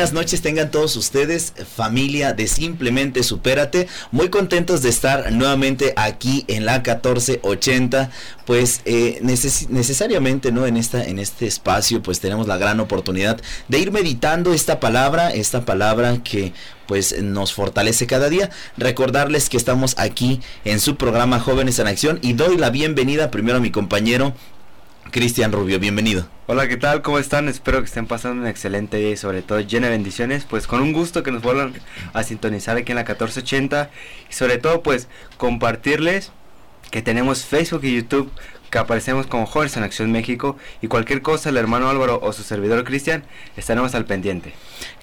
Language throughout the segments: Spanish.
buenas noches tengan todos ustedes, familia de Simplemente Supérate. Muy contentos de estar nuevamente aquí en la 1480. Pues eh, necesariamente, ¿no? En, esta, en este espacio, pues tenemos la gran oportunidad de ir meditando esta palabra, esta palabra que pues nos fortalece cada día. Recordarles que estamos aquí en su programa Jóvenes en Acción y doy la bienvenida primero a mi compañero Cristian Rubio, bienvenido. Hola, ¿qué tal? ¿Cómo están? Espero que estén pasando un excelente día y sobre todo llena de bendiciones. Pues con un gusto que nos vuelvan a sintonizar aquí en la 1480 y sobre todo pues compartirles que tenemos Facebook y YouTube que aparecemos como Jóvenes en Acción México y cualquier cosa el hermano Álvaro o su servidor Cristian estaremos al pendiente.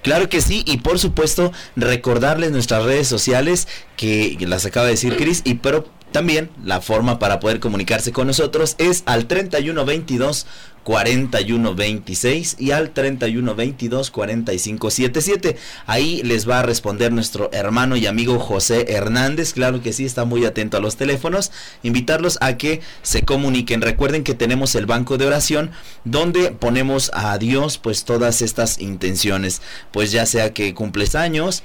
Claro que sí y por supuesto recordarles nuestras redes sociales que las acaba de decir Cris y pero también la forma para poder comunicarse con nosotros es al 3122 4126 y al 3122 4577. Ahí les va a responder nuestro hermano y amigo José Hernández. Claro que sí, está muy atento a los teléfonos. Invitarlos a que se comuniquen. Recuerden que tenemos el banco de oración donde ponemos a Dios pues todas estas intenciones. Pues ya sea que cumples años,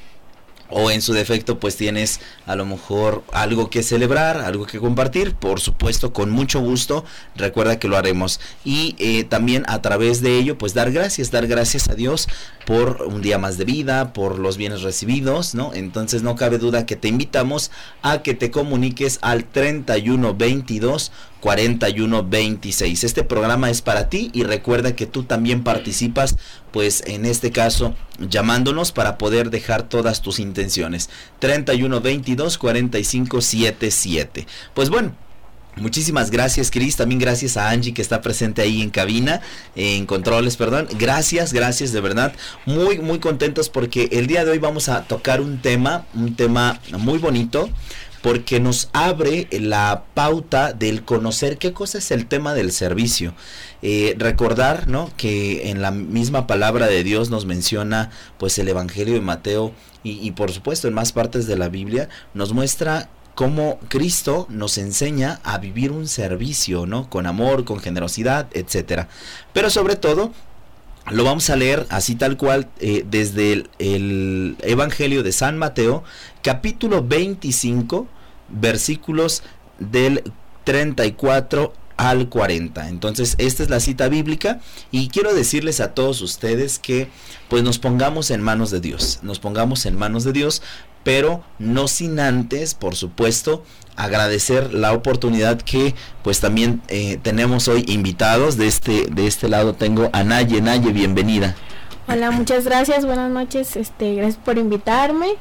o en su defecto pues tienes a lo mejor algo que celebrar, algo que compartir, por supuesto con mucho gusto, recuerda que lo haremos y eh, también a través de ello pues dar gracias, dar gracias a Dios por un día más de vida, por los bienes recibidos, ¿no? Entonces no cabe duda que te invitamos a que te comuniques al 3122 4126. Este programa es para ti y recuerda que tú también participas, pues en este caso llamándonos para poder dejar todas tus intenciones. 3122 4577. Pues bueno, Muchísimas gracias, Cris. También gracias a Angie que está presente ahí en cabina, en controles, perdón. Gracias, gracias de verdad. Muy, muy contentos porque el día de hoy vamos a tocar un tema, un tema muy bonito, porque nos abre la pauta del conocer qué cosa es el tema del servicio. Eh, recordar, ¿no? Que en la misma palabra de Dios nos menciona, pues, el Evangelio de Mateo y, y por supuesto en más partes de la Biblia nos muestra cómo Cristo nos enseña a vivir un servicio, ¿no? Con amor, con generosidad, etcétera. Pero sobre todo lo vamos a leer así tal cual eh, desde el, Evangelio de San Mateo, capítulo 25, versículos del 34 al 40. Entonces, esta es la cita bíblica y quiero decirles a todos ustedes que pues nos pongamos en manos de Dios, nos pongamos en manos de Dios, pero no sin antes, por supuesto, agradecer la oportunidad que pues también eh, tenemos hoy invitados. De este de este lado tengo a Naye. Naye bienvenida. Hola muchas gracias. Buenas noches. Este gracias por invitarme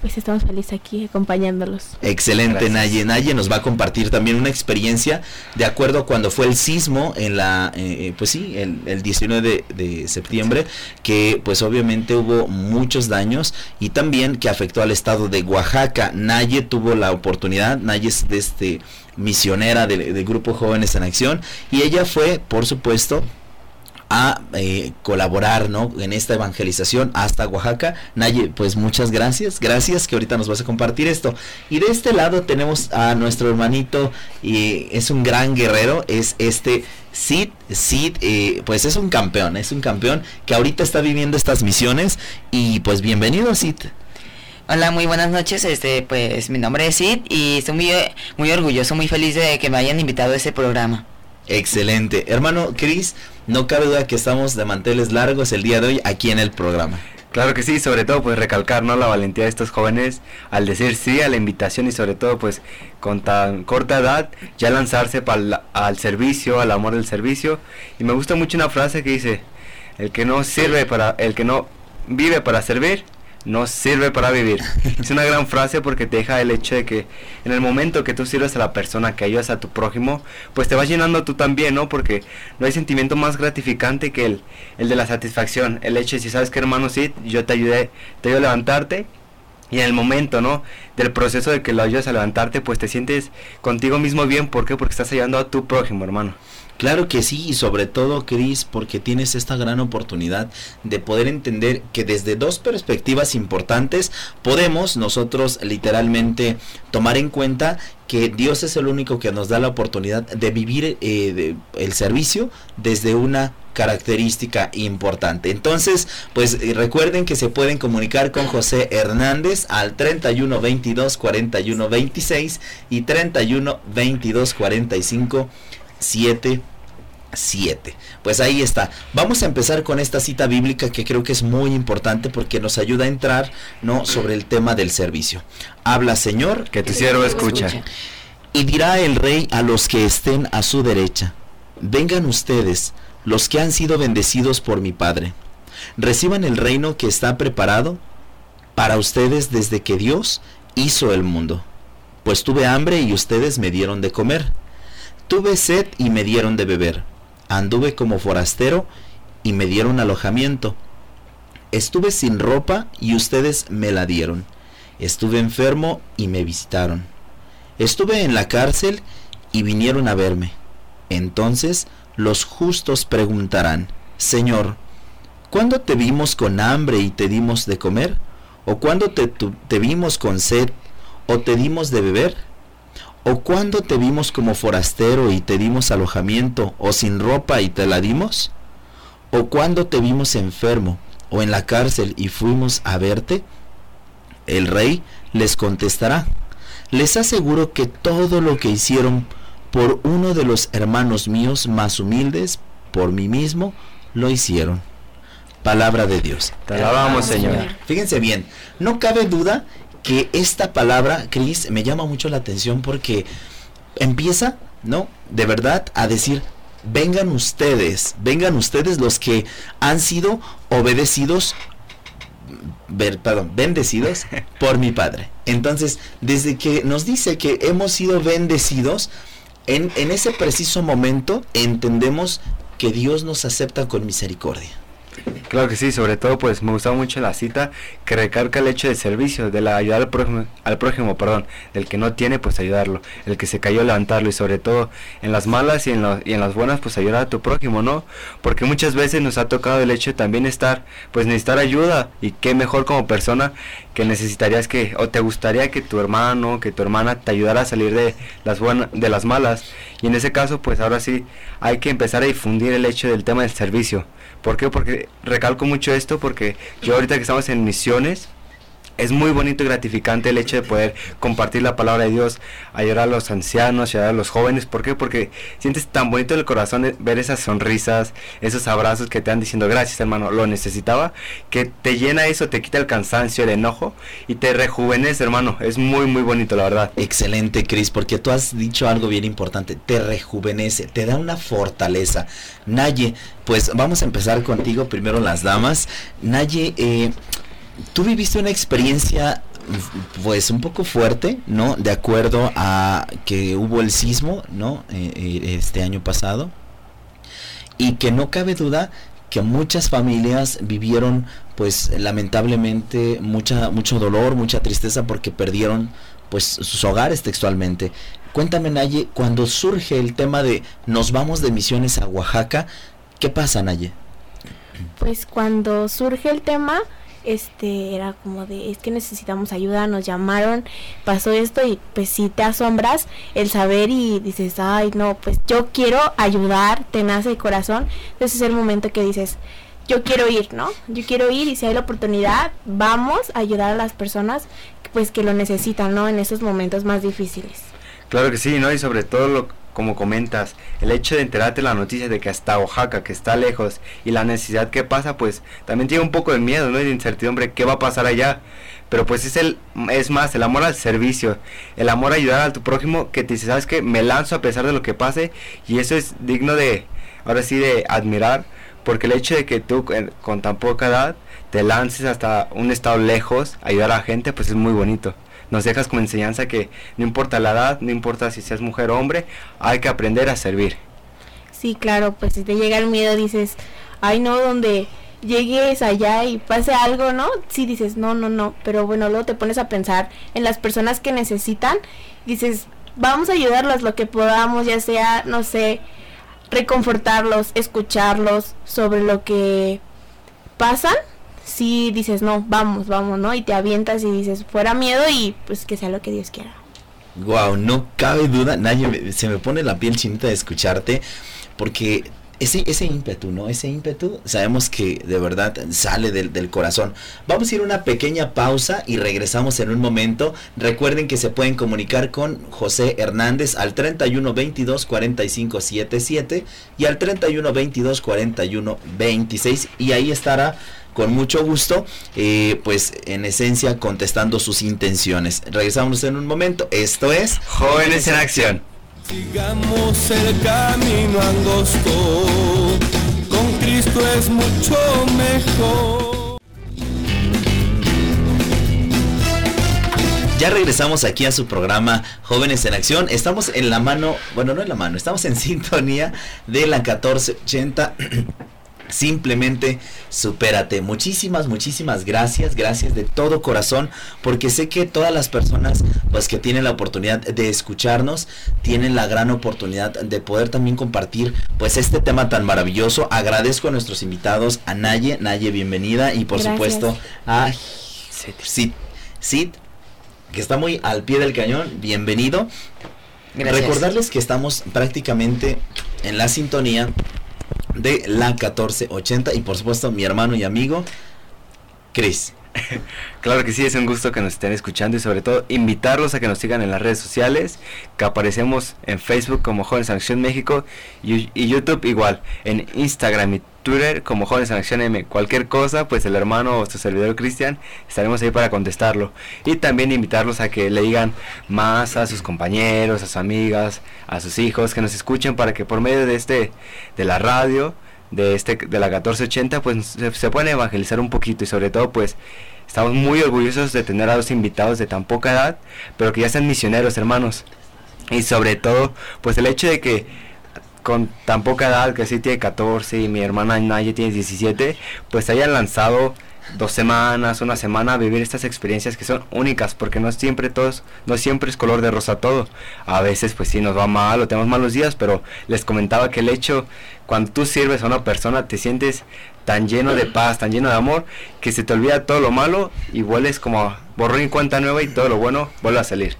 pues estamos felices aquí acompañándolos. Excelente, Naye. Naye nos va a compartir también una experiencia de acuerdo a cuando fue el sismo en la, eh, eh, pues sí, el, el 19 de, septiembre, que pues obviamente hubo muchos daños y también que afectó al estado de Oaxaca. Naye tuvo la oportunidad, Naye es de este misionera del de Grupo Jóvenes en Acción y ella fue, por supuesto, a eh, colaborar ¿no? en esta evangelización hasta Oaxaca. Naye, pues muchas gracias, gracias que ahorita nos vas a compartir esto. Y de este lado tenemos a nuestro hermanito, y es un gran guerrero, es este Sid, Sid, eh, pues es un campeón, es un campeón que ahorita está viviendo estas misiones y pues bienvenido Sid. Hola, muy buenas noches. Este, pues mi nombre es Sid y estoy muy, muy orgulloso, muy feliz de que me hayan invitado a este programa. Excelente. Hermano Cris, no cabe duda que estamos de manteles largos el día de hoy aquí en el programa. Claro que sí, sobre todo pues recalcar ¿no? la valentía de estos jóvenes al decir sí a la invitación y sobre todo pues con tan corta edad ya lanzarse para al servicio, al amor del servicio. Y me gusta mucho una frase que dice, el que no sirve para, el que no vive para servir, no sirve para vivir. Es una gran frase porque te deja el hecho de que en el momento que tú sirves a la persona, que ayudas a tu prójimo, pues te vas llenando tú también, ¿no? Porque no hay sentimiento más gratificante que el, el de la satisfacción. El hecho de si sabes que hermano, sí, yo te ayudé, te ayudo a levantarte. Y en el momento, ¿no? Del proceso de que lo ayudas a levantarte, pues te sientes contigo mismo bien. ¿Por qué? Porque estás ayudando a tu prójimo, hermano. Claro que sí, y sobre todo, Cris, porque tienes esta gran oportunidad de poder entender que desde dos perspectivas importantes podemos nosotros literalmente tomar en cuenta que Dios es el único que nos da la oportunidad de vivir eh, el servicio desde una característica importante. Entonces, pues eh, recuerden que se pueden comunicar con José Hernández al 31 22 41 26 y 31 22 45 7 7. Pues ahí está. Vamos a empezar con esta cita bíblica que creo que es muy importante porque nos ayuda a entrar no sobre el tema del servicio. Habla, Señor, que tu siervo escucha. Y dirá el rey a los que estén a su derecha: Vengan ustedes, los que han sido bendecidos por mi Padre. Reciban el reino que está preparado para ustedes desde que Dios hizo el mundo. Pues tuve hambre y ustedes me dieron de comer. Tuve sed y me dieron de beber Anduve como forastero y me dieron alojamiento. Estuve sin ropa y ustedes me la dieron. Estuve enfermo y me visitaron. Estuve en la cárcel y vinieron a verme. Entonces los justos preguntarán, Señor, ¿cuándo te vimos con hambre y te dimos de comer? ¿O cuándo te, te vimos con sed o te dimos de beber? ¿O cuando te vimos como forastero y te dimos alojamiento, o sin ropa y te la dimos? ¿O cuando te vimos enfermo o en la cárcel y fuimos a verte? El rey les contestará, les aseguro que todo lo que hicieron por uno de los hermanos míos más humildes, por mí mismo, lo hicieron. Palabra de Dios. Te alabamos, Señor. Fíjense bien, no cabe duda que esta palabra, Cris, me llama mucho la atención porque empieza, ¿no? De verdad a decir, vengan ustedes, vengan ustedes los que han sido obedecidos, ver, perdón, bendecidos por mi Padre. Entonces, desde que nos dice que hemos sido bendecidos, en, en ese preciso momento entendemos que Dios nos acepta con misericordia. Claro que sí, sobre todo pues me gustaba mucho la cita que recarga el hecho de servicio, de la ayudar al prójimo, al prójimo, perdón, del que no tiene pues ayudarlo, el que se cayó levantarlo y sobre todo en las malas y en, y en las buenas pues ayudar a tu prójimo, ¿no? Porque muchas veces nos ha tocado el hecho de también estar, pues necesitar ayuda y qué mejor como persona que necesitarías que o te gustaría que tu hermano, que tu hermana te ayudara a salir de las buenas, de las malas y en ese caso pues ahora sí hay que empezar a difundir el hecho del tema del servicio ¿Por qué? Porque recalco mucho esto porque yo ahorita que estamos en misiones, es muy bonito y gratificante el hecho de poder compartir la palabra de Dios, ayudar a los ancianos, ayudar a los jóvenes. ¿Por qué? Porque sientes tan bonito el corazón ver esas sonrisas, esos abrazos que te han diciendo gracias hermano, lo necesitaba, que te llena eso, te quita el cansancio, el enojo y te rejuvenece hermano. Es muy muy bonito la verdad. Excelente Cris, porque tú has dicho algo bien importante, te rejuvenece, te da una fortaleza. Naye, pues vamos a empezar contigo primero las damas. Naye, eh, tú viviste una experiencia pues un poco fuerte, ¿no? De acuerdo a que hubo el sismo, ¿no? Eh, eh, este año pasado. Y que no cabe duda que muchas familias vivieron pues lamentablemente mucha mucho dolor, mucha tristeza porque perdieron pues sus hogares textualmente. Cuéntame Naye, cuando surge el tema de nos vamos de misiones a Oaxaca, ¿qué pasa Naye? Pues cuando surge el tema, este era como de es que necesitamos ayuda, nos llamaron, pasó esto y pues si te asombras el saber y dices, ay no, pues yo quiero ayudar, te nace el corazón, entonces es el momento que dices, yo quiero ir, ¿no? Yo quiero ir y si hay la oportunidad, vamos a ayudar a las personas pues que lo necesitan, ¿no? En esos momentos más difíciles. Claro que sí, ¿no? Y sobre todo lo como comentas, el hecho de enterarte la noticia de que hasta Oaxaca, que está lejos, y la necesidad que pasa, pues también tiene un poco de miedo, ¿no? Y de incertidumbre, ¿qué va a pasar allá? Pero pues es el, es más, el amor al servicio, el amor a ayudar a tu prójimo, que te dice, ¿sabes qué? Me lanzo a pesar de lo que pase, y eso es digno de, ahora sí, de admirar, porque el hecho de que tú con tan poca edad te lances hasta un estado lejos a ayudar a la gente, pues es muy bonito nos dejas como enseñanza que no importa la edad, no importa si seas mujer o hombre, hay que aprender a servir. Sí, claro, pues si te llega el miedo dices, ay no, donde llegues allá y pase algo, ¿no? Sí dices, no, no, no, pero bueno, luego te pones a pensar en las personas que necesitan, dices, vamos a ayudarlas lo que podamos, ya sea, no sé, reconfortarlos, escucharlos sobre lo que pasan, si dices, no, vamos, vamos, ¿no? Y te avientas y dices, fuera miedo y pues que sea lo que Dios quiera. Wow, no cabe duda, nadie se me pone la piel chinita de escucharte porque ese, ese ímpetu, ¿no? Ese ímpetu sabemos que de verdad sale del, del, corazón. Vamos a ir a una pequeña pausa y regresamos en un momento. Recuerden que se pueden comunicar con José Hernández al 31 22 45 77 y al 31 22 41 26 y ahí estará con mucho gusto, eh, pues en esencia contestando sus intenciones. Regresamos en un momento. Esto es Jóvenes en Acción. Sigamos el camino angosto, con Cristo es mucho mejor. Ya regresamos aquí a su programa Jóvenes en Acción. Estamos en la mano, bueno, no en la mano, estamos en sintonía de la 1480 Simplemente supérate. Muchísimas, muchísimas gracias, gracias de todo corazón, porque sé que todas las personas pues que tienen la oportunidad de escucharnos, tienen la gran oportunidad de poder también compartir pues este tema tan maravilloso. Agradezco a nuestros invitados, a Naye, Naye bienvenida y por supuesto a Sid, Sid, que está muy al pie del cañón, bienvenido. Recordarles que estamos prácticamente en la sintonía de la 1480 y por supuesto mi hermano y amigo Chris. Claro que sí, es un gusto que nos estén escuchando y sobre todo invitarlos a que nos sigan en las redes sociales, que aparecemos en Facebook como Jóvenes en Acción México y, y YouTube igual, en Instagram y Twitter como Jóvenes en Acción M. Cualquier cosa, pues el hermano o su servidor Cristian estaremos ahí para contestarlo. Y también invitarlos a que le digan más a sus compañeros, a sus amigas, a sus hijos, que nos escuchen para que por medio de este, de la radio, de este, de la 1480, pues se, se puedan evangelizar un poquito y sobre todo pues estamos muy orgullosos de tener a dos invitados de tan poca edad, pero que ya sean misioneros, hermanos. Y sobre todo, pues el hecho de que con tan poca edad, que sí tiene 14 y mi hermana Naya tiene 17, pues hayan lanzado dos semanas, una semana a vivir estas experiencias que son únicas, porque no siempre todos, no siempre es color de rosa todo. A veces pues sí nos va mal o tenemos malos días, pero les comentaba que el hecho cuando tú sirves a una persona te sientes tan lleno de paz, tan lleno de amor, que se te olvida todo lo malo y vuelves como borrón y cuenta nueva y todo lo bueno vuelve a salir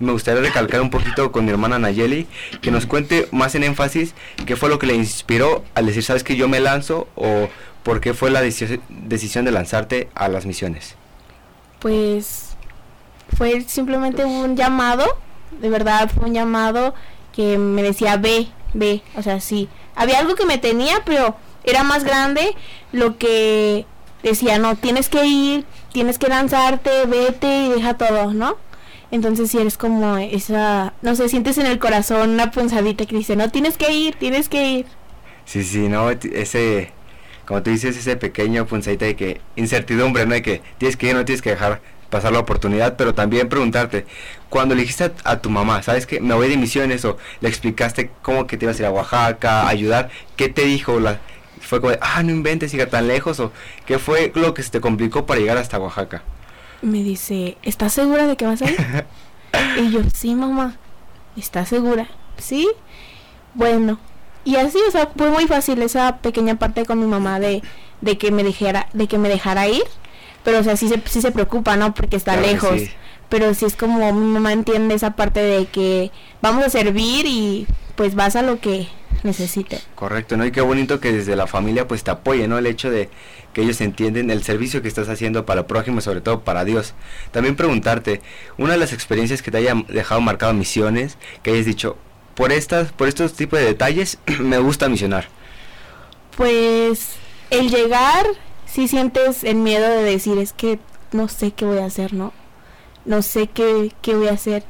me gustaría recalcar un poquito con mi hermana Nayeli, que nos cuente más en énfasis qué fue lo que le inspiró al decir, sabes que yo me lanzo o por qué fue la decisión de lanzarte a las misiones. Pues fue simplemente un llamado, de verdad fue un llamado que me decía, ve, ve, o sea, sí. Había algo que me tenía, pero era más grande lo que decía, no, tienes que ir, tienes que lanzarte, vete y deja todo, ¿no? Entonces si eres como esa, no sé, sientes en el corazón una punzadita que dice, no, tienes que ir, tienes que ir. Sí, sí, no, ese, como tú dices, ese pequeño punzadita de que incertidumbre, ¿no? De que tienes que ir, no tienes que dejar pasar la oportunidad, pero también preguntarte, cuando le dijiste a, tu mamá, ¿sabes que Me voy de misiones o le explicaste cómo que te ibas a ir a Oaxaca, ayudar, ¿qué te dijo? La, fue como de, ah, no inventes, siga tan lejos o qué fue lo que se te complicó para llegar hasta Oaxaca me dice, ¿estás segura de que vas a ir? y yo, sí, mamá, ¿estás segura? Sí, bueno. Y así, o sea, fue muy fácil esa pequeña parte con mi mamá de, de que me dejara, de que me dejara ir. Pero, o sea, sí se, sí se preocupa, ¿no? Porque está lejos. Pero sí es como mi mamá entiende esa parte de que vamos a servir y pues vas a lo que necesite. Correcto, ¿no? Y qué bonito que desde la familia pues te apoye, ¿no? El hecho de que ellos entienden el servicio que estás haciendo para el prójimo, sobre todo para Dios. También preguntarte, una de las experiencias que te haya dejado marcado misiones, que hayas dicho, por estas, por estos tipos de detalles, me gusta misionar. Pues el llegar, si sientes el miedo de decir, es que no sé qué voy a hacer, ¿no? No sé qué, qué voy a hacer.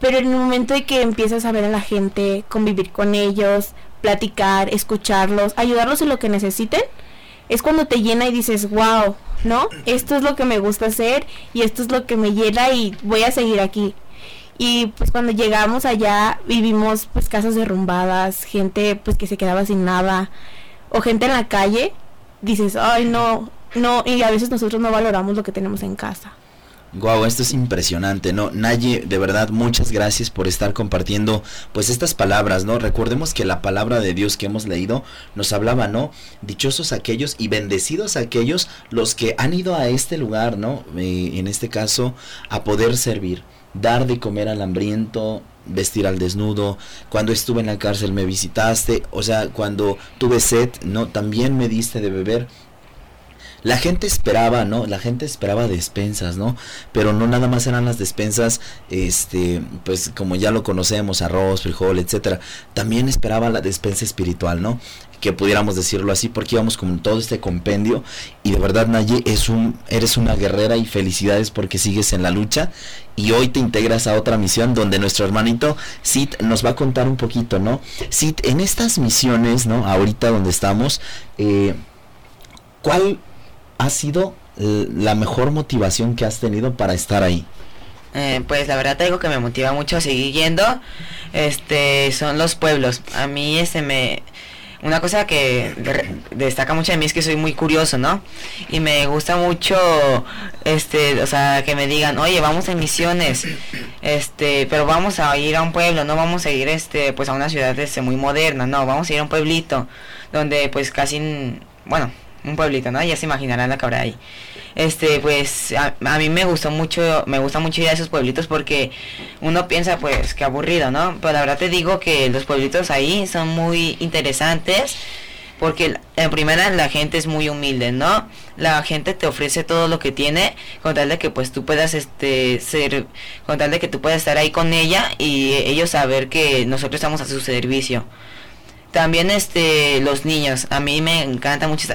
Pero en el momento de que empiezas a ver a la gente, convivir con ellos, platicar, escucharlos, ayudarlos en lo que necesiten, es cuando te llena y dices, wow, ¿no? Esto es lo que me gusta hacer y esto es lo que me llena y voy a seguir aquí. Y pues cuando llegamos allá vivimos pues casas derrumbadas, gente pues que se quedaba sin nada o gente en la calle, dices, ay no, no, y a veces nosotros no valoramos lo que tenemos en casa. Guau, esto es impresionante, ¿no? Naye, de verdad, muchas gracias por estar compartiendo, pues, estas palabras, ¿no? Recordemos que la palabra de Dios que hemos leído nos hablaba, ¿no? Dichosos aquellos y bendecidos aquellos los que han ido a este lugar, ¿no? Eh, en este caso, a poder servir, dar de comer al hambriento, vestir al desnudo, cuando estuve en la cárcel me visitaste, o sea, cuando tuve sed, ¿no? También me diste de beber la gente esperaba, ¿no? La gente esperaba despensas, ¿no? Pero no nada más eran las despensas, este, pues como ya lo conocemos, arroz, frijol, etcétera. También esperaba la despensa espiritual, ¿no? Que pudiéramos decirlo así, porque íbamos con todo este compendio. Y de verdad, Naye, es un, eres una guerrera y felicidades porque sigues en la lucha. Y hoy te integras a otra misión donde nuestro hermanito Sid nos va a contar un poquito, ¿no? Sid, en estas misiones, ¿no? Ahorita donde estamos, eh, ¿cuál ha sido la mejor motivación que has tenido para estar ahí? Eh, pues la verdad te digo que me motiva mucho a seguir yendo. Este son los pueblos. A mí este me una cosa que destaca mucho de mí es que soy muy curioso, ¿no? Y me gusta mucho este, o sea, que me digan, "Oye, vamos en misiones." Este, pero vamos a ir a un pueblo, no vamos a ir este pues a una ciudad este, muy moderna, no, vamos a ir a un pueblito donde pues casi bueno, un pueblito, ¿no? Ya se imaginarán la cabra ahí. Este, pues a, mí me gustó mucho, me gusta mucho ir a esos pueblitos porque uno piensa pues que aburrido, ¿no? Pero la verdad te digo que los pueblitos ahí son muy interesantes porque en primera la gente es muy humilde, ¿no? La gente te ofrece todo lo que tiene con tal de que pues tú puedas este ser con tal de que tú puedas estar ahí con ella y ellos saber que nosotros estamos a su servicio. También este los niños, a mí me encanta mucho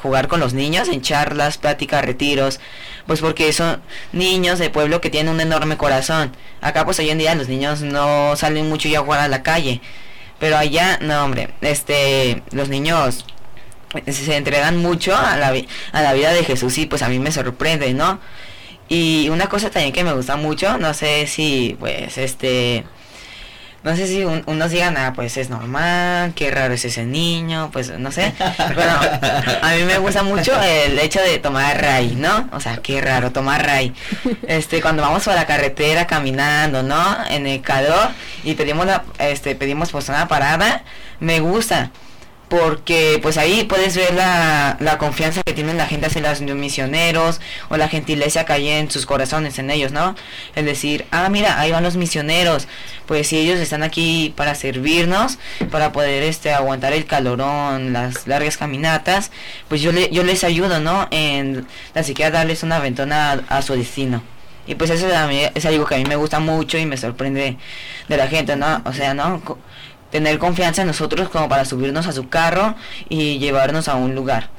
jugar con los niños en charlas, pláticas, retiros, pues porque son niños de pueblo que tienen un enorme corazón. Acá pues hoy en día los niños no salen mucho ya a jugar a la calle, pero allá no hombre, este los niños se entregan mucho a la, a la vida de Jesús y pues a mí me sorprende, ¿no? Y una cosa también que me gusta mucho, no sé si pues este no sé si unos digan, ah, pues es normal, qué raro es ese niño, pues no sé. Bueno, a mí me gusta mucho el hecho de tomar ray, ¿no? O sea, qué raro tomar ray. Este, cuando vamos por la carretera caminando, ¿no? En el calor y pedimos la, este, pedimos pues una parada, me gusta porque pues ahí puedes ver la, la confianza que tienen la gente hacia los misioneros o la gentileza que hay en sus corazones, en ellos, ¿no? Es decir, ah, mira, ahí van los misioneros, pues si ellos están aquí para servirnos, para poder este aguantar el calorón, las largas caminatas, pues yo, le, yo les ayudo, ¿no? En la siquiera darles una ventana a, su destino. Y pues eso es algo que a mí me gusta mucho y me sorprende de la gente, ¿no? O sea, ¿no? Tener confianza en nosotros como para subirnos a su carro y llevarnos a un lugar.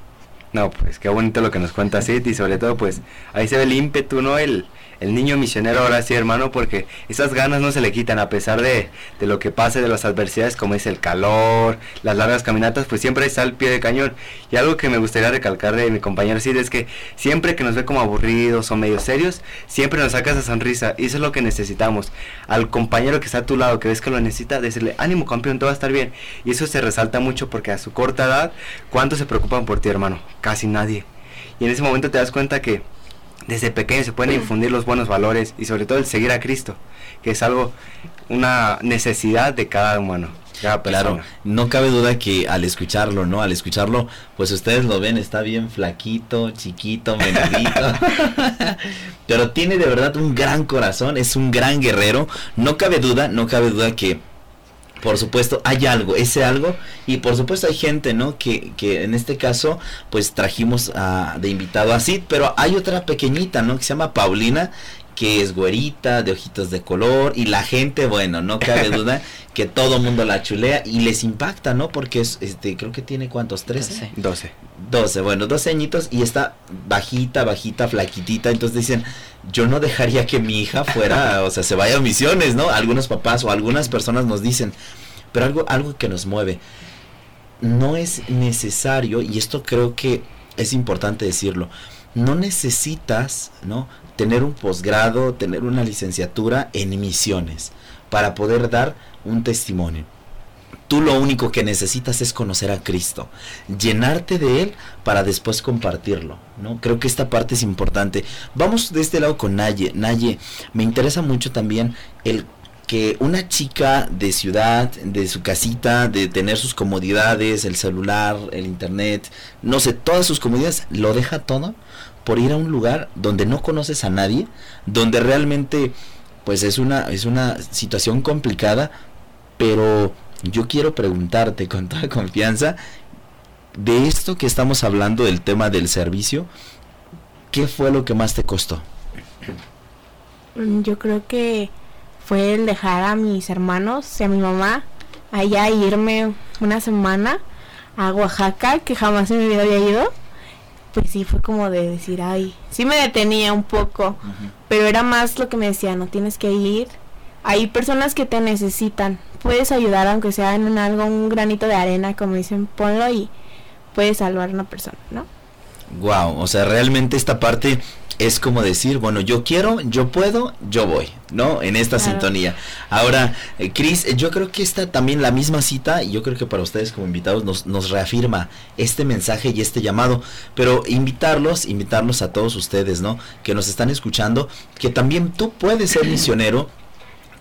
No, pues qué bonito lo que nos cuenta Sid y sobre todo pues ahí se ve el ímpetu, ¿no? El, el niño misionero ahora sí, hermano, porque esas ganas no se le quitan a pesar de, de, lo que pase, de las adversidades como es el calor, las largas caminatas, pues siempre está al pie de cañón. Y algo que me gustaría recalcar de mi compañero Sid es que siempre que nos ve como aburridos o medio serios, siempre nos saca esa sonrisa y eso es lo que necesitamos. Al compañero que está a tu lado, que ves que lo necesita, decirle, ánimo campeón, todo va a estar bien. Y eso se resalta mucho porque a su corta edad, ¿cuántos se preocupan por ti, hermano? Casi nadie. Y en ese momento te das cuenta que desde pequeño se pueden infundir los buenos valores y sobre todo el seguir a Cristo, que es algo, una necesidad de cada humano. Cada claro, no cabe duda que al escucharlo, ¿no? Al escucharlo, pues ustedes lo ven, está bien flaquito, chiquito, menudito. Pero tiene de verdad un gran corazón, es un gran guerrero. No cabe duda, no cabe duda que por supuesto, hay algo, ese algo, y por supuesto hay gente, ¿no? Que, que en este caso, pues trajimos a, de invitado a Sid, pero hay otra pequeñita, ¿no? Que se llama Paulina, que es güerita, de ojitos de color, y la gente, bueno, no cabe duda que todo mundo la chulea y les impacta, ¿no? Porque es, este, creo que tiene cuántos, 13? 12. 12, bueno, 12 añitos y está bajita, bajita, flaquitita, entonces dicen, yo no dejaría que mi hija fuera, o sea, se vaya a misiones, ¿no? Algunos papás o algunas personas nos dicen, pero algo, algo que nos mueve, no es necesario, y esto creo que es importante decirlo, no necesitas, ¿no? Tener un posgrado, tener una licenciatura en misiones para poder dar un testimonio Tú lo único que necesitas es conocer a Cristo, llenarte de Él para después compartirlo, ¿no? Creo que esta parte es importante. Vamos de este lado con Naye. Naye, me interesa mucho también el que una chica de ciudad, de su casita, de tener sus comodidades, el celular, el internet, no sé, todas sus comodidades, lo deja todo por ir a un lugar donde no conoces a nadie, donde realmente pues es una es una situación complicada, pero yo quiero preguntarte con toda confianza de esto que estamos hablando del tema del servicio, ¿qué fue lo que más te costó? Mm, Yo creo que fue el dejar a mis hermanos y a mi mamá allá irme una semana a Oaxaca, que jamás en mi vida había ido. Pues sí, fue como de decir, ay, sí me detenía un poco, pero era más lo que me decía, no tienes que ir. Hay personas que te necesitan, puedes ayudar aunque sea en un algo, un granito de arena, como dicen, ponlo y puedes salvar a una persona, ¿no? Wow, o sea, realmente esta parte es como decir, bueno, yo quiero, yo puedo, yo voy, ¿no? En esta Claro. sintonía. Ahora, eh, Cris, eh, yo creo que esta también la misma cita, y yo creo que para ustedes como invitados nos, nos reafirma este mensaje y este llamado, pero invitarlos, invitarlos a todos ustedes, ¿no? Que nos están escuchando, que también tú puedes ser misionero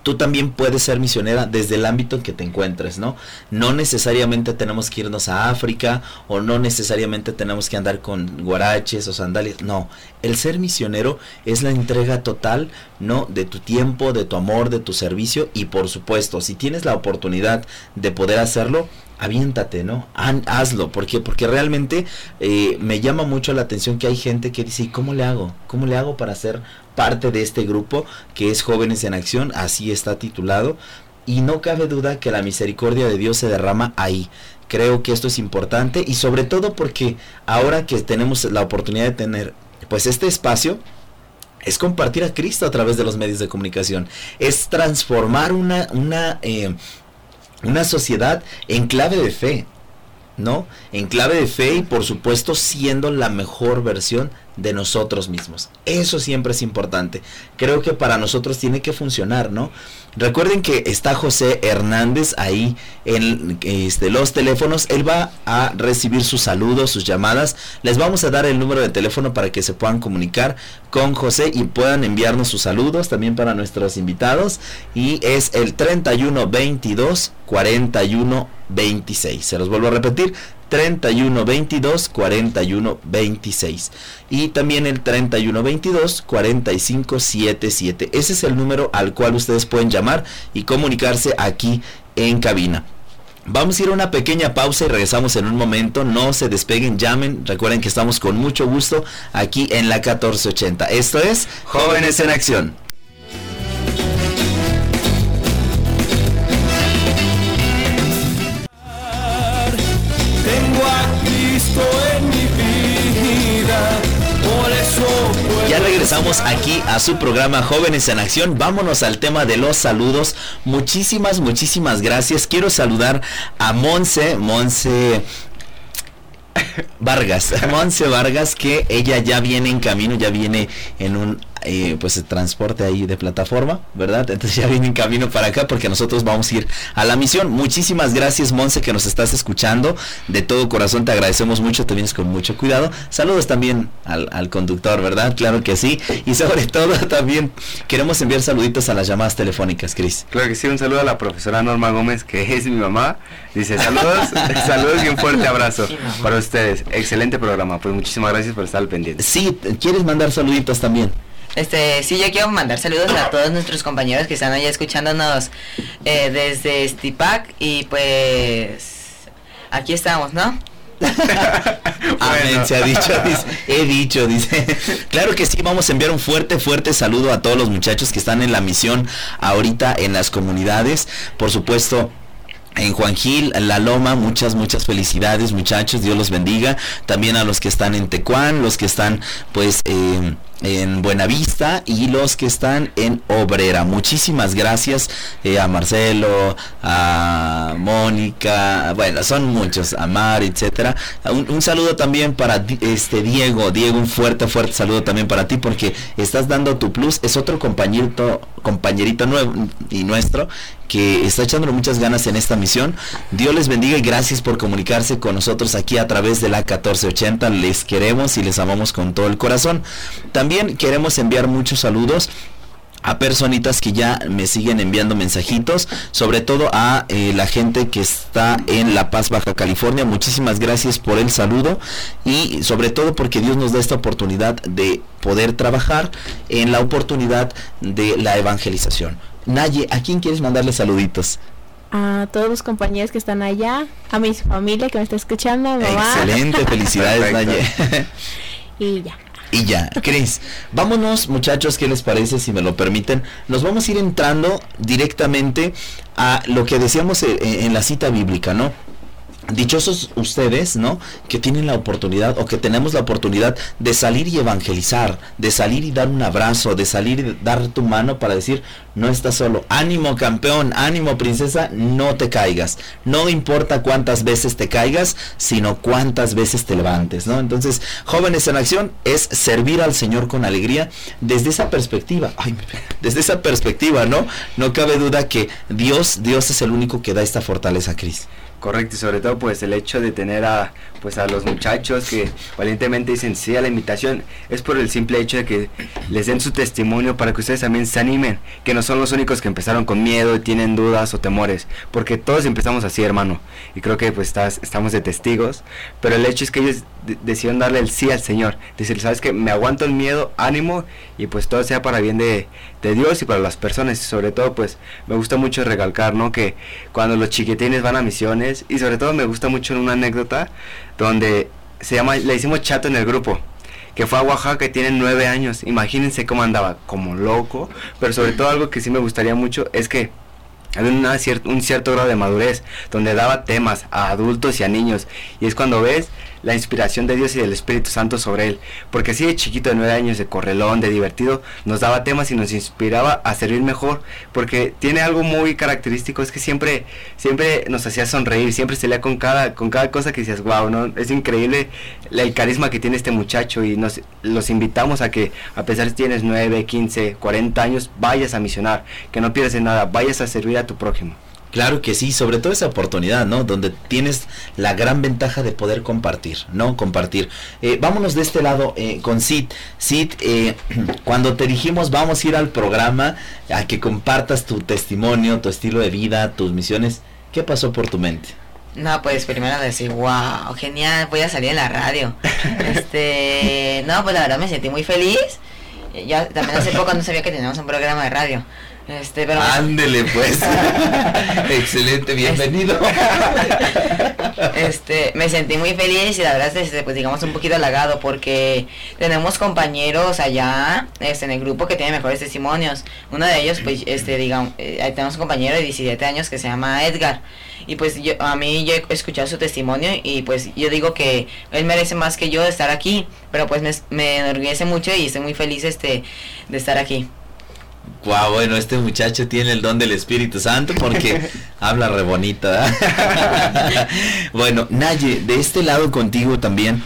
tú también puedes ser misionera desde el ámbito en que te encuentres, ¿no? No necesariamente tenemos que irnos a África o no necesariamente tenemos que andar con guaraches o sandalias, no. El ser misionero es la entrega total, ¿no? De tu tiempo, de tu amor, de tu servicio y por supuesto, si tienes la oportunidad de poder hacerlo, aviéntate, ¿no? Hazlo, ¿por qué? Porque realmente eh, me llama mucho la atención que hay gente que dice, ¿y cómo le hago? ¿Cómo le hago para ser parte de este grupo que es Jóvenes en Acción? Así está titulado. Y no cabe duda que la misericordia de Dios se derrama ahí. Creo que esto es importante y sobre todo porque ahora que tenemos la oportunidad de tener pues este espacio, es compartir a Cristo a través de los medios de comunicación. Es transformar una, una, eh, una sociedad en clave de fe. ¿No? En clave de fe y por supuesto siendo la mejor versión de nosotros mismos. Eso siempre es importante. Creo que para nosotros tiene que funcionar, ¿no? Recuerden que está José Hernández ahí en este, los teléfonos. Él va a recibir sus saludos, sus llamadas. Les vamos a dar el número de teléfono para que se puedan comunicar con José y puedan enviarnos sus saludos también para nuestros invitados. Y es el 31 22 41 26. Se los vuelvo a repetir. 31 22 41 26 y también el 31 22 45 77 ese es el número al cual ustedes pueden llamar y comunicarse aquí en cabina Vamos a ir a una pequeña pausa y regresamos en un momento. No se despeguen, llamen. Recuerden que estamos con mucho gusto aquí en la 1480. Esto es Jóvenes en Acción. Ya regresamos aquí a su programa Jóvenes en Acción. Vámonos al tema de los saludos. Muchísimas, muchísimas gracias. Quiero saludar a Monse, Monse Vargas, Monse Vargas, que ella ya viene en camino, ya viene en un eh, pues transporte ahí de plataforma, ¿verdad? Entonces ya viene en camino para acá porque nosotros vamos a ir a la misión. Muchísimas gracias, Monse, que nos estás escuchando. De todo corazón te agradecemos mucho, te vienes con mucho cuidado. Saludos también al, al conductor, ¿verdad? Claro que sí. Y sobre todo también queremos enviar saluditos a las llamadas telefónicas, Cris. Claro que sí, un saludo a la profesora Norma Gómez, que es mi mamá. Dice, saludos, saludos y un fuerte abrazo Sí, para ustedes. Excelente programa, pues muchísimas gracias por estar al pendiente. Sí, ¿quieres mandar saluditos también? Este, sí, yo quiero mandar saludos a todos nuestros compañeros que están allá escuchándonos eh, desde Stipac y pues aquí estamos, ¿no? Amén, se ha dicho, dice, he dicho, dice. Claro que sí, vamos a enviar un fuerte, fuerte saludo a todos los muchachos que están en la misión ahorita en las comunidades. Por supuesto, en Juan Gil, La Loma, muchas, muchas felicidades muchachos, Dios los bendiga. También a los que están en Tecuán, los que están pues eh, en Buenavista y los que están en Obrera. Muchísimas gracias eh, a Marcelo, a Mónica, bueno, son muchos, a Mar, etcétera. Un, saludo también para este Diego, Diego, un fuerte, fuerte saludo también para ti porque estás dando tu plus, es otro compañerito, compañerito nuevo y nuestro que está echándole muchas ganas en esta misión. Dios les bendiga y gracias por comunicarse con nosotros aquí a través de la 1480. Les queremos y les amamos con todo el corazón. También queremos enviar muchos saludos a personitas que ya me siguen enviando mensajitos, sobre todo a eh, la gente que está en La Paz, Baja California. Muchísimas gracias por el saludo y sobre todo porque Dios nos da esta oportunidad de poder trabajar en la oportunidad de la evangelización. Naye, ¿a quién quieres mandarle saluditos? A todos los compañeros que están allá, a mi familia que me está escuchando, a mi mamá. Excelente, felicidades. Naye. Y ya. Y ya, Cris, vámonos muchachos, ¿qué les parece si me lo permiten? Nos vamos a ir entrando directamente a lo que decíamos eh, eh, en la cita bíblica, ¿no? Dichosos ustedes, ¿no? Que tienen la oportunidad o que tenemos la oportunidad de salir y evangelizar, de salir y dar un abrazo, de salir y dar tu mano para decir, no estás solo. Ánimo campeón, ánimo princesa, no te caigas. No importa cuántas veces te caigas, sino cuántas veces te levantes, ¿no? Entonces, jóvenes en acción es servir al Señor con alegría desde esa perspectiva. Ay, desde esa perspectiva, ¿no? No cabe duda que Dios, Dios es el único que da esta fortaleza, Cris. Correcto, y sobre todo pues el hecho de tener a pues a los muchachos que valientemente dicen sí a la invitación es por el simple hecho de que les den su testimonio para que ustedes también se animen, que no son los únicos que empezaron con miedo y tienen dudas o temores, porque todos empezamos así, hermano, y creo que pues estamos de testigos, pero el hecho es que ellos de- decidieron darle el sí al Señor, decir, sabes que me aguanto el miedo, ánimo y pues todo sea para bien de, de Dios y para las personas y sobre todo pues me gusta mucho recalcar, ¿no? Que cuando los chiquitines van a misiones y sobre todo me gusta mucho una anécdota donde se llama, le hicimos chato en el grupo que fue a Oaxaca tiene nueve años. Imagínense cómo andaba, como loco. Pero sobre todo algo que sí me gustaría mucho es que había una un cierto grado de madurez, donde daba temas a adultos y a niños. Y es cuando ves la inspiración de Dios y del Espíritu Santo sobre él. Porque así de chiquito, de nueve años, de correlón, de divertido, nos daba temas y nos inspiraba a servir mejor. Porque tiene algo muy característico, es que siempre, siempre nos hacía sonreír, siempre se leía con cada, con cada cosa que decías, wow, ¿no? Es increíble el carisma que tiene este muchacho y nos los invitamos a que, a pesar de que tienes 9, 15, 40 años, vayas a misionar, que no pierdas en nada, vayas a servir a tu prójimo. Claro que sí, sobre todo esa oportunidad, ¿no? Donde tienes la gran ventaja de poder compartir, ¿no? Compartir. Eh, vámonos de este lado eh, con Sid. Sid, eh, cuando te dijimos vamos a ir al programa a que compartas tu testimonio, tu estilo de vida, tus misiones, ¿qué pasó por tu mente? No, pues primero decir, wow, genial, voy a salir en la radio. este, no, pues la verdad me sentí muy feliz. Ya también hace poco no sabía que teníamos un programa de radio. Este, pero Ándele pues. Excelente, bienvenido. este, me sentí muy feliz y la verdad es este, pues digamos un poquito halagado porque tenemos compañeros allá este, en el grupo que tienen mejores testimonios. Uno de ellos, pues, este, digamos, eh, tenemos un compañero de 17 años que se llama Edgar. Y pues yo, a mí yo he escuchado su testimonio y pues yo digo que él merece más que yo de estar aquí, pero pues me, me enorgullece mucho y estoy muy feliz este, de estar aquí. Guau, bueno, este muchacho tiene el don del Espíritu Santo porque habla re bonito. ¿verdad? bueno, Naye, de este lado contigo también,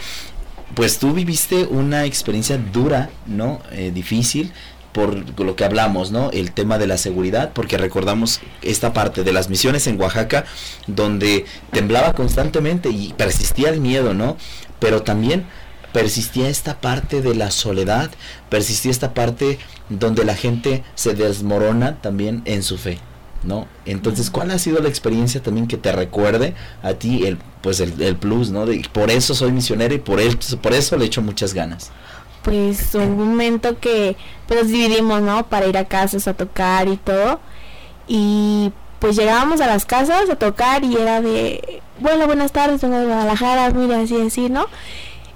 pues tú viviste una experiencia dura, ¿no? Eh, difícil por lo que hablamos, ¿no? El tema de la seguridad, porque recordamos esta parte de las misiones en Oaxaca, donde temblaba constantemente y persistía el miedo, ¿no? Pero también persistía esta parte de la soledad, persistía esta parte donde la gente se desmorona también en su fe, ¿no? Entonces, ¿cuál ha sido la experiencia también que te recuerde a ti el pues el, el plus, ¿no? De, por eso soy misionero y por eso, por eso le echo muchas ganas. Pues un momento que pues nos dividimos, ¿no? Para ir a casas a tocar y todo. Y pues llegábamos a las casas a tocar y era de, bueno, buenas tardes, vengo de Guadalajara, mira, así, así, ¿no?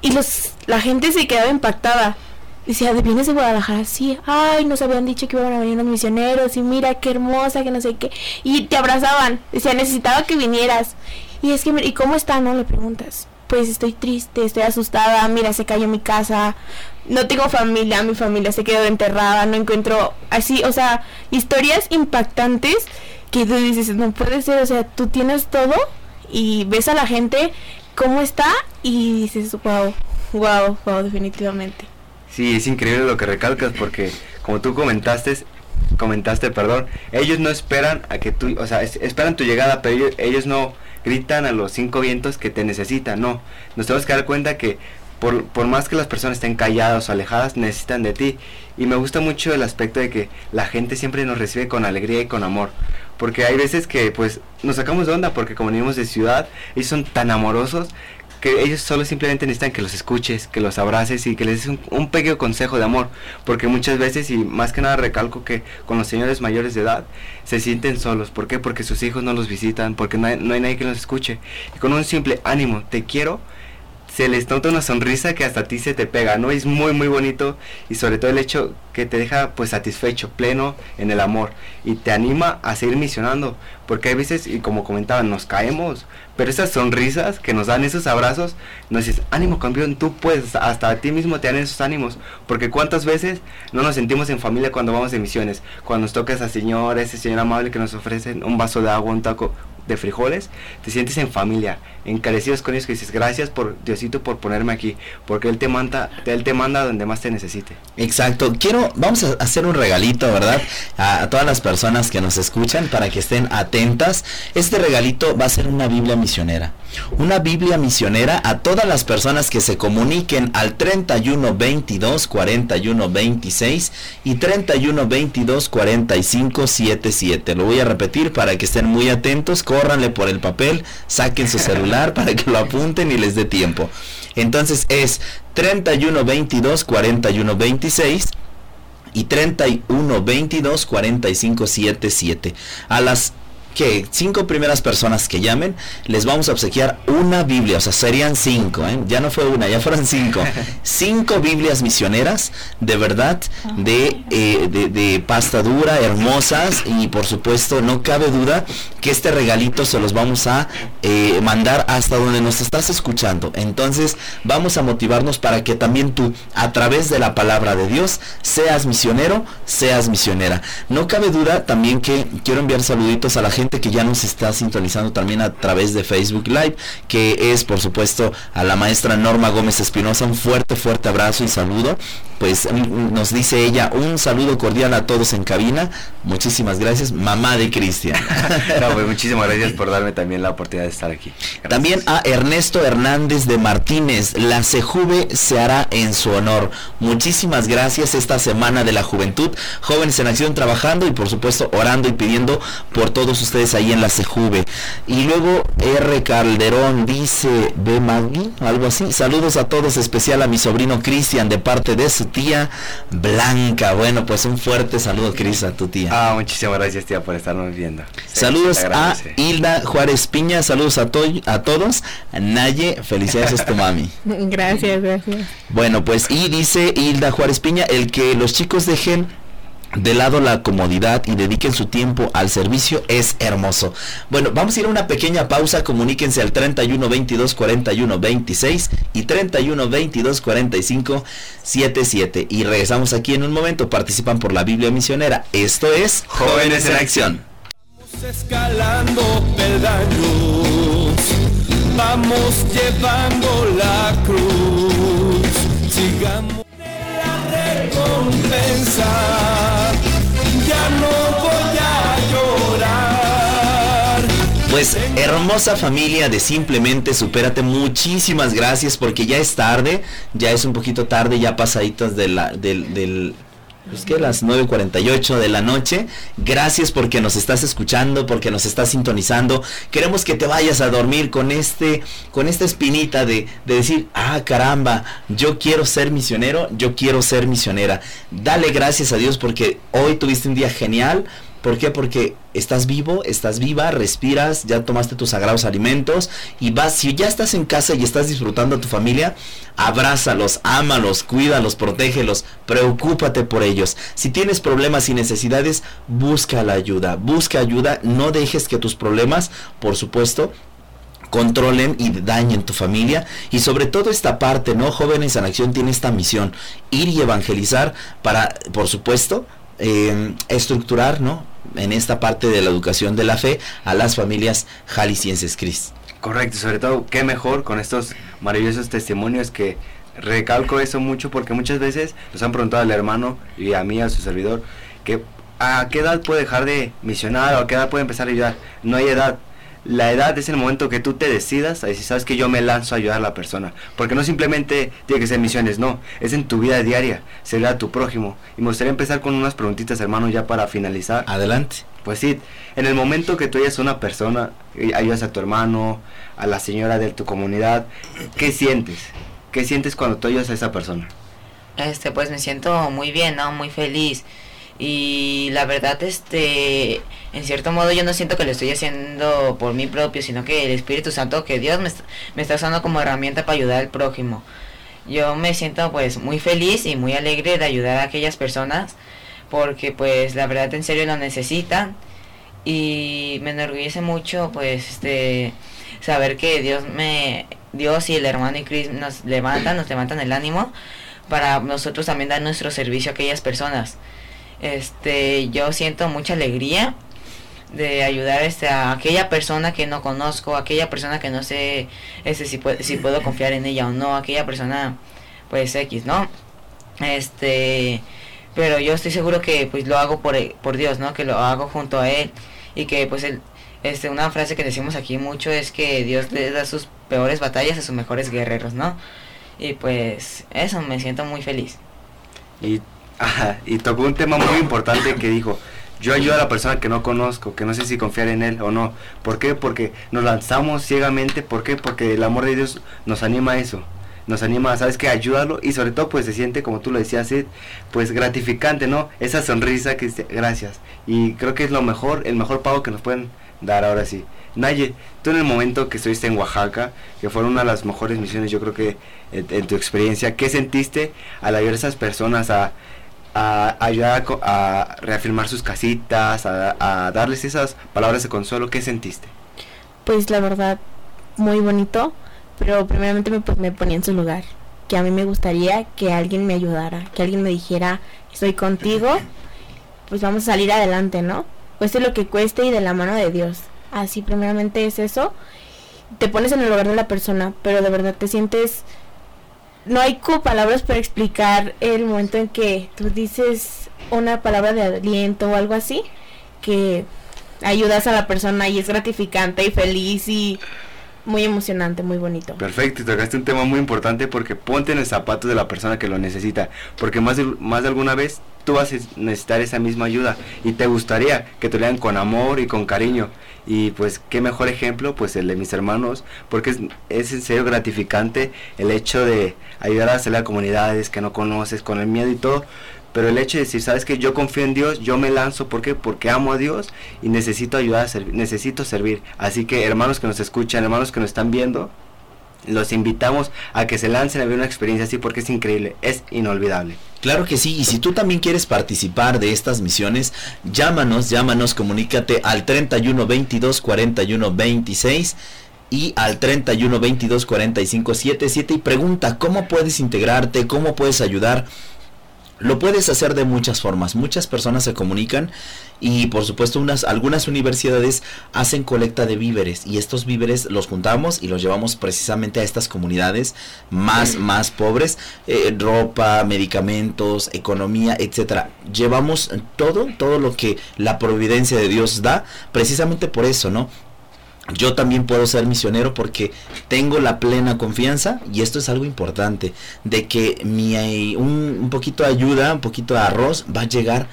Y los, la gente se quedaba impactada. Decía, ¿de vienes de Guadalajara? Sí. Ay, nos habían dicho que iban a venir los misioneros y mira qué hermosa, que no sé qué. Y te abrazaban. Decía, necesitaba que vinieras. Y es que, ¿y cómo está? No le preguntas. pues estoy triste, estoy asustada, mira, se cayó mi casa, no tengo familia, mi familia se quedó enterrada, no encuentro así, o sea, historias impactantes que tú dices, no puede ser, o sea, tú tienes todo y ves a la gente cómo está y dices, wow, wow, wow, definitivamente. Sí, es increíble lo que recalcas porque como tú comentaste, comentaste, perdón, ellos no esperan a que tú, o sea, es- esperan tu llegada, pero ellos, ellos no gritan a los cinco vientos que te necesitan, no. Nos tenemos que dar cuenta que por, por más que las personas estén calladas o alejadas, necesitan de ti. Y me gusta mucho el aspecto de que la gente siempre nos recibe con alegría y con amor. Porque hay veces que pues nos sacamos de onda porque como venimos de ciudad, ellos son tan amorosos que ellos solo simplemente necesitan que los escuches, que los abraces y que les des un, pequeño consejo de amor. Porque muchas veces, y más que nada recalco que con los señores mayores de edad, se sienten solos. ¿Por qué? Porque sus hijos no los visitan, porque no hay nadie que los escuche. Y con un simple ánimo, te quiero, se les nota una sonrisa que hasta a ti se te pega, ¿no? Es muy muy bonito y sobre todo el hecho que te deja pues satisfecho, pleno en el amor y te anima a seguir misionando, porque hay veces y como comentaban, nos caemos, pero esas sonrisas que nos dan esos abrazos, nos dices, ánimo campeón, tú puedes, hasta a ti mismo te dan esos ánimos, porque cuántas veces no nos sentimos en familia cuando vamos de misiones, cuando nos toca esa señora, ese señor amable que nos ofrecen un vaso de agua, un taco de frijoles, te sientes en familia, encarecidos con ellos que dices, gracias por Diosito por ponerme aquí, porque Él te manda, Él te manda donde más te necesite. Exacto, quiero, vamos a hacer un regalito, ¿verdad? A, todas las personas que nos escuchan para que estén atentas. Este regalito va a ser una Biblia misionera. Una Biblia misionera a todas las personas que se comuniquen al 31 22 41 26 y 31 22 45 77. Lo voy a repetir para que estén muy atentos, córranle por el papel, saquen su celular para que lo apunten y les dé tiempo. Entonces es 31 22 41 26 y 31 22 45 77. A las que cinco primeras personas que llamen les vamos a obsequiar una Biblia, o sea, serían cinco, ¿eh? ya no fue una, ya fueron cinco. cinco Biblias misioneras, de verdad, de, eh, de, de pasta dura, hermosas y por supuesto no cabe duda que este regalito se los vamos a eh, mandar hasta donde nos estás escuchando. Entonces vamos a motivarnos para que también tú, a través de la palabra de Dios, seas misionero, seas misionera. No cabe duda también que quiero enviar saluditos a la gente que ya nos está sintonizando también a través de Facebook Live, que es por supuesto a la maestra Norma Gómez Espinosa. Un fuerte, fuerte abrazo y saludo. Pues mm, nos dice ella un saludo cordial a todos en cabina. Muchísimas gracias, mamá de Cristian. No, pues muchísimas gracias por darme también la oportunidad de estar aquí. Gracias. También a Ernesto Hernández de Martínez, la CEJUVE se hará en su honor. Muchísimas gracias esta semana de la juventud, jóvenes en acción trabajando y por supuesto orando y pidiendo por todos ustedes ahí en la CEJUVE. Y luego R. Calderón dice, ve Maggie, algo así. Saludos a todos, especial a mi sobrino Cristian de parte de su tía Blanca. Bueno, pues un fuerte saludo, Cris, a tu tía. Ah, muchísimas gracias tía por estarnos viendo. Saludos a. Hilda Juárez Piña, saludos a, to- a todos. Naye, felicidades es tu mami. Gracias, gracias. Bueno, pues y dice Hilda Juárez Piña, el que los chicos dejen de lado la comodidad y dediquen su tiempo al servicio es hermoso. Bueno, vamos a ir a una pequeña pausa, comuníquense al 31 22 41 26 y 31 22 45 77 y regresamos aquí en un momento, participan por la Biblia misionera. Esto es Jóvenes en Acción. escalando peldaños, vamos llevando la cruz, sigamos en la recompensa, Pues hermosa familia de Simplemente Supérate, muchísimas gracias porque ya es tarde, ya es un poquito tarde, ya pasaditas de la, del, del pues que las 9.48 de la noche. Gracias porque nos estás escuchando, porque nos estás sintonizando. Queremos que te vayas a dormir con este, con esta espinita de, de decir, ah caramba, yo quiero ser misionero, yo quiero ser misionera. Dale gracias a Dios porque hoy tuviste un día genial. ¿Por qué? Porque estás vivo, estás viva, respiras, ya tomaste tus sagrados alimentos y vas, si ya estás en casa y estás disfrutando a tu familia, abrázalos, ámalos, cuídalos, protégelos, preocúpate por ellos. Si tienes problemas y necesidades, busca la ayuda, busca ayuda, no dejes que tus problemas, por supuesto, controlen y dañen tu familia y sobre todo esta parte, ¿no? Jóvenes en Acción tiene esta misión, ir y evangelizar para, por supuesto, eh, estructurar, ¿no? En esta parte de la educación de la fe a las familias jaliscienses, Cris. Correcto, sobre todo, qué mejor con estos maravillosos testimonios que recalco eso mucho porque muchas veces nos han preguntado al hermano y a mí, a su servidor, que a qué edad puede dejar de misionar o a qué edad puede empezar a ayudar. No hay edad. La edad es el momento que tú te decidas a decir, sabes que yo me lanzo a ayudar a la persona. Porque no simplemente tiene que ser misiones, no. Es en tu vida diaria, servir a tu prójimo. Y me gustaría empezar con unas preguntitas, hermano, ya para finalizar. Adelante. Pues sí, en el momento que tú ayudas a una persona, eh, ayudas a tu hermano, a la señora de tu comunidad, ¿qué sientes? ¿Qué sientes cuando tú ayudas a esa persona? Este, pues me siento muy bien, ¿no? Muy feliz. Y la verdad, este, en cierto modo yo no siento que lo estoy haciendo por mí propio, sino que el Espíritu Santo, que Dios me, est- me está usando como herramienta para ayudar al prójimo. Yo me siento pues muy feliz y muy alegre de ayudar a aquellas personas, porque pues la verdad en serio lo necesitan. Y me enorgullece mucho pues este saber que Dios me Dios y el hermano y Chris nos levantan, nos levantan el ánimo para nosotros también dar nuestro servicio a aquellas personas. Este, yo siento mucha alegría de ayudar este, a aquella persona que no conozco, aquella persona que no sé este, si, puedo, si puedo confiar en ella o no, aquella persona pues X, ¿no? Este, pero yo estoy seguro que pues lo hago por, por Dios, ¿no? Que lo hago junto a Él y que pues él, este, una frase que decimos aquí mucho es que Dios le da sus peores batallas a sus mejores guerreros, ¿no? Y pues eso, me siento muy feliz. Y, y tocó un tema muy importante que dijo, yo ayudo a la persona que no conozco, que no sé si confiar en él o no. ¿Por qué? Porque nos lanzamos ciegamente. ¿Por qué? Porque el amor de Dios nos anima a eso. Nos anima, ¿sabes que Ayúdalo y sobre todo pues se siente, como tú lo decías, Sid, pues gratificante, ¿no? Esa sonrisa que gracias. Y creo que es lo mejor, el mejor pago que nos pueden dar ahora sí. Naye, tú en el momento que estuviste en Oaxaca, que fueron una de las mejores misiones, yo creo que en, en tu experiencia, ¿qué sentiste al ayudar a esas personas a, a ayudar a, a reafirmar sus casitas, a, a darles esas palabras de consuelo? ¿Qué sentiste? Pues la verdad, muy bonito, pero primeramente me, pues, me ponía en su lugar. Que a mí me gustaría que alguien me ayudara, que alguien me dijera, estoy contigo, pues vamos a salir adelante, ¿no? Cueste lo que cueste y de la mano de Dios. Así primeramente es eso. Te pones en el lugar de la persona, pero de verdad te sientes... No hay palabras para explicar el momento en que tú dices una palabra de aliento o algo así, que ayudas a la persona y es gratificante y feliz y muy emocionante, muy bonito. Perfecto, y tocaste un tema muy importante porque ponte en el zapato de la persona que lo necesita, porque más más de alguna vez tú vas a necesitar esa misma ayuda y te gustaría que te lean con amor y con cariño. Y pues qué mejor ejemplo, pues el de mis hermanos, porque es, es en serio gratificante el hecho de ayudar a salir a comunidades que no conoces, con el miedo y todo, pero el hecho de decir, sabes que yo confío en Dios, yo me lanzo, ¿por qué? Porque amo a Dios y necesito ayudar a servir, necesito servir. Así que hermanos que nos escuchan, hermanos que nos están viendo, los invitamos a que se lancen a ver una experiencia así porque es increíble, es inolvidable. Claro que sí, y si tú también quieres participar de estas misiones, llámanos, llámanos, comunícate al 31 22 41 26 y al 31 22 45 77 y pregunta cómo puedes integrarte, cómo puedes ayudar. Lo puedes hacer de muchas formas. Muchas personas se comunican y por supuesto unas algunas universidades hacen colecta de víveres y estos víveres los juntamos y los llevamos precisamente a estas comunidades más más pobres, eh, ropa, medicamentos, economía, etcétera. Llevamos todo todo lo que la providencia de Dios da precisamente por eso, ¿no? Yo también puedo ser misionero porque tengo la plena confianza y esto es algo importante de que mi eh, un, un poquito de ayuda un poquito de arroz va a llegar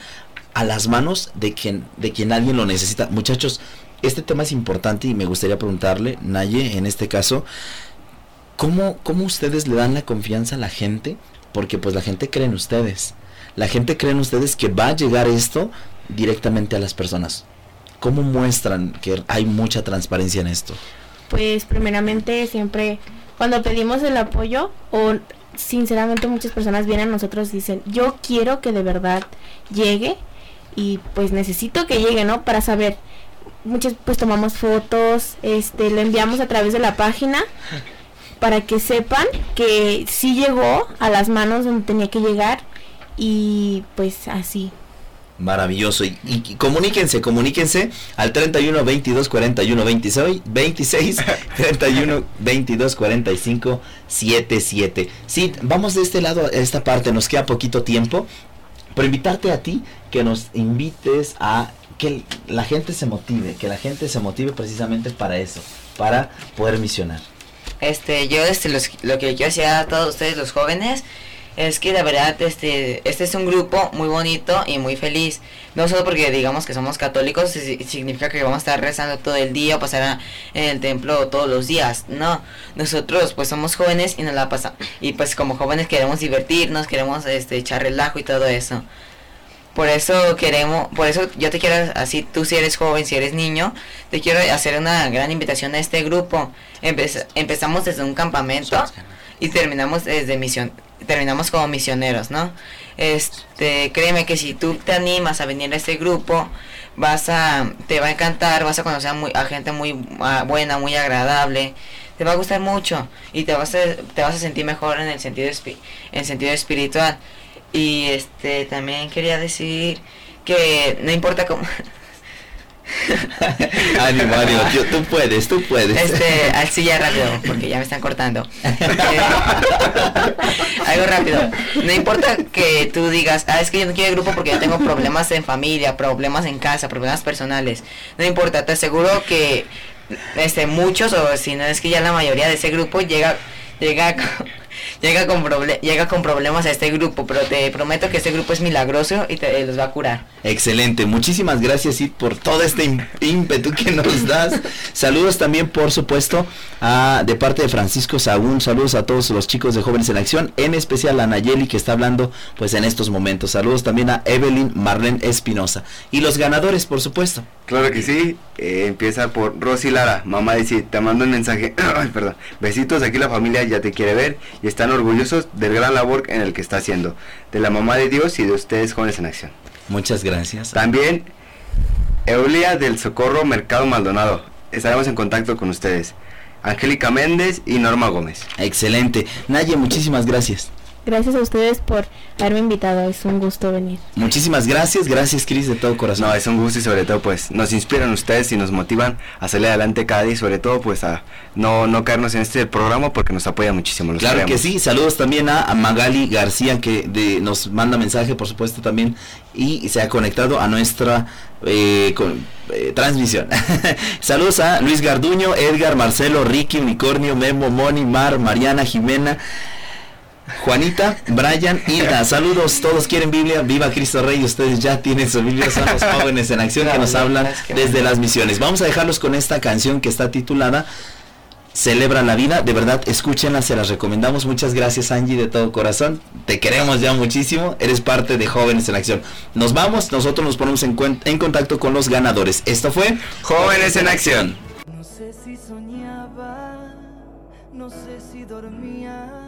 a las manos de quien de quien alguien lo necesita. Muchachos este tema es importante y me gustaría preguntarle Naye en este caso cómo cómo ustedes le dan la confianza a la gente porque pues la gente cree en ustedes. La gente cree en ustedes que va a llegar esto directamente a las personas ¿Cómo muestran que hay mucha transparencia en esto? Pues primeramente siempre cuando pedimos el apoyo o sinceramente muchas personas vienen a nosotros y dicen, yo quiero que de verdad llegue y pues necesito que llegue, ¿no? Para saber, muchos pues tomamos fotos, este, lo enviamos a través de la página para que sepan que sí llegó a las manos donde tenía que llegar y pues así. Maravilloso. Y, y comuníquense, comuníquense al 31 22 41 26, 26 31 22 45 77. Sí, vamos de este lado, a esta parte, nos queda poquito tiempo. Pero invitarte a ti que nos invites a que la gente se motive, que la gente se motive precisamente para eso, para poder misionar. Este, yo este, los- lo que quiero decir a todos ustedes los jóvenes es que la verdad este, este es un grupo muy bonito y muy feliz. No solo porque digamos que somos católicos si- significa que vamos a estar rezando todo el día o pasar a- en el templo todos los días. No, nosotros pues somos jóvenes y nos la pasamos. Y pues como jóvenes queremos divertirnos, queremos este, echar relajo y todo eso. Por eso queremos, por eso yo te quiero, así tú si eres joven, si eres niño, te quiero hacer una gran invitación a este grupo. Empez- empezamos desde un campamento y terminamos desde misión, terminamos como misioneros, ¿no? Este, créeme que si tú te animas a venir a este grupo, vas a, te va a encantar, vas a conocer a, muy, a gente muy buena, muy agradable, te va a gustar mucho y te vas a, te vas a sentir mejor en el sentido, en sentido espiritual. Y este, también quería decir que no importa cómo, ánimo, ánimo, tío, tú puedes, tú puedes. Este, así ya rápido, porque ya me están cortando. Eh, algo rápido. No importa que tú digas, ah, es que yo no quiero el grupo porque yo tengo problemas en familia, problemas en casa, problemas personales. No importa, te aseguro que este muchos, o si no es que ya la mayoría de ese grupo llega, llega llega con proble- llega con problemas a este grupo, pero te prometo que este grupo es milagroso y te los va a curar. Excelente, muchísimas gracias Sid por todo este ímpetu que nos das. Saludos también, por supuesto, a, de parte de Francisco Sagún. Saludos a todos los chicos de Jóvenes en Acción, en especial a Nayeli que está hablando pues en estos momentos. Saludos también a Evelyn Marlene Espinosa. Y los ganadores, por supuesto. Claro que sí, eh, empieza por Rosy Lara, mamá dice, te mando un mensaje, ay, perdón, besitos, aquí la familia ya te quiere ver y están orgullosos del gran labor en el que está haciendo, de la mamá de Dios y de ustedes jóvenes en acción. Muchas gracias. También Eulia del Socorro Mercado Maldonado, estaremos en contacto con ustedes, Angélica Méndez y Norma Gómez. Excelente. Naye, muchísimas gracias. Gracias a ustedes por haberme invitado, es un gusto venir. Muchísimas gracias, gracias Cris de todo corazón. No, es un gusto y sobre todo pues nos inspiran ustedes y nos motivan a salir adelante cada día y sobre todo pues a no, no caernos en este programa porque nos apoya muchísimo. los Claro que sí, saludos también a, a Magali García que de- nos manda mensaje por supuesto también y se ha conectado a nuestra eh, con- eh, transmisión. saludos a Luis Garduño, Edgar, Marcelo, Ricky, Unicornio, Memo, Moni, Mar, Mariana, Jimena. Juanita, Brian, Hilda, saludos, todos quieren Biblia, viva Cristo Rey, ustedes ya tienen su Biblia, son los jóvenes en acción que nos hablan desde las misiones. Vamos a dejarlos con esta canción que está titulada Celebra la vida, de verdad, escúchenla, se las recomendamos. Muchas gracias Angie de todo corazón. Te queremos ya muchísimo. Eres parte de Jóvenes en Acción. Nos vamos, nosotros nos ponemos en, en contacto con los ganadores. Esto fue Jóvenes en Acción. No sé si soñaba, no sé si dormía.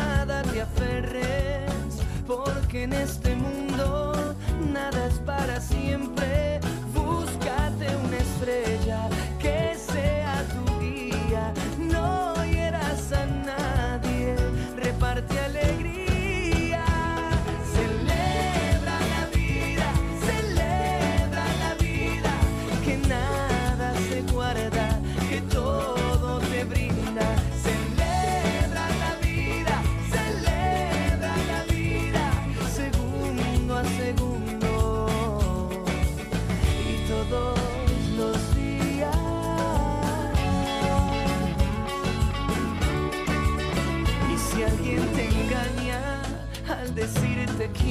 nada te aferres, porque en este mundo nada es para siempre. Búscate una estrella que